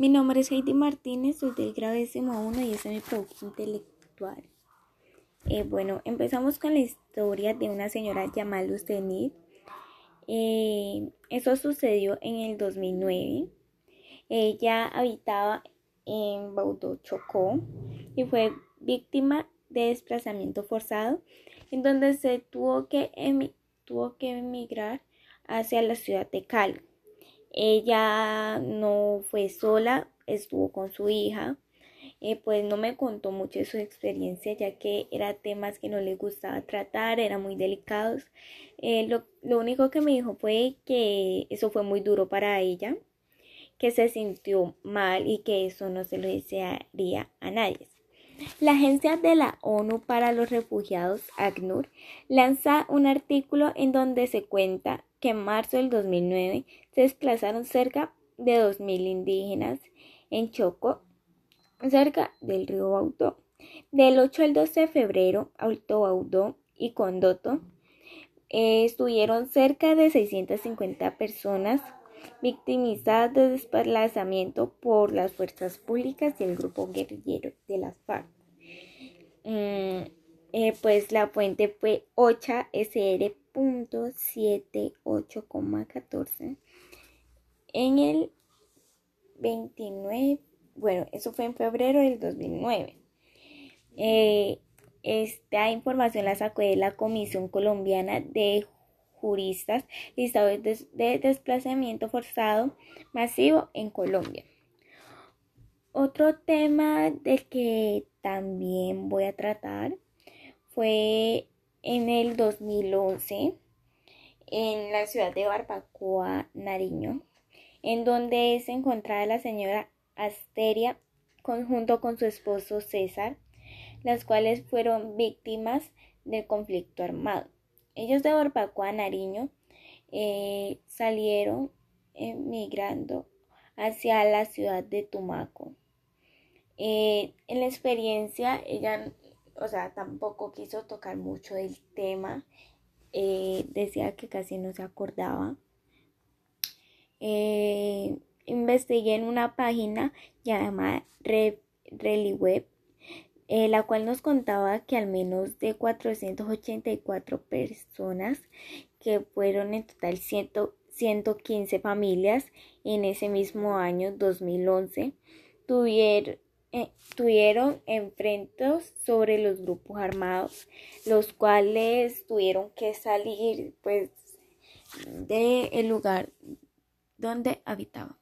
Mi nombre es Heidi Martínez, soy del grado décimo 1 y este es mi producto intelectual. Eh, bueno, empezamos con la historia de una señora llamada Luz eh, eso sucedió en el 2009. Ella habitaba en Baudó, Chocó y fue víctima de desplazamiento forzado, en donde se tuvo que, tuvo que emigrar hacia la ciudad de Cali. Ella no fue sola, estuvo con su hija. Eh, pues no me contó mucho de su experiencia ya que eran temas que no le gustaba tratar, eran muy delicados. Eh, lo, lo único que me dijo fue que eso fue muy duro para ella, que se sintió mal y que eso no se lo desearía a nadie. La Agencia de la ONU para los Refugiados, ACNUR, lanza un artículo en donde se cuenta que en marzo del 2009 se desplazaron cerca de 2.000 indígenas en Choco, cerca del río Baudó. Del 8 al 12 de febrero, Alto Baudó y Condoto eh, estuvieron cerca de 650 personas victimizadas de desplazamiento por las fuerzas públicas y el grupo guerrillero de las FARC. Mm, eh, pues la fuente fue 8 SR .78,14 en el 29, bueno, eso fue en febrero del 2009. Eh, esta información la sacó de la Comisión Colombiana de Juristas listados de, de desplazamiento forzado masivo en Colombia. Otro tema del que también voy a tratar fue en el 2011 en la ciudad de Barbacoa, Nariño, en donde se encontraba la señora Asteria junto con su esposo César, las cuales fueron víctimas del conflicto armado. Ellos de Barbacoa, Nariño, eh, salieron emigrando hacia la ciudad de Tumaco. Eh, en la experiencia, ella o sea, tampoco quiso tocar mucho del tema. Eh, decía que casi no se acordaba. Investigué en una página llamada ReliWeb, eh, la cual nos contaba que al menos de 484 personas, que fueron en total 115 familias en ese mismo año 2011, tuvieron eh, tuvieron enfrentos sobre los grupos armados, los cuales tuvieron que salir pues del lugar donde habitaban.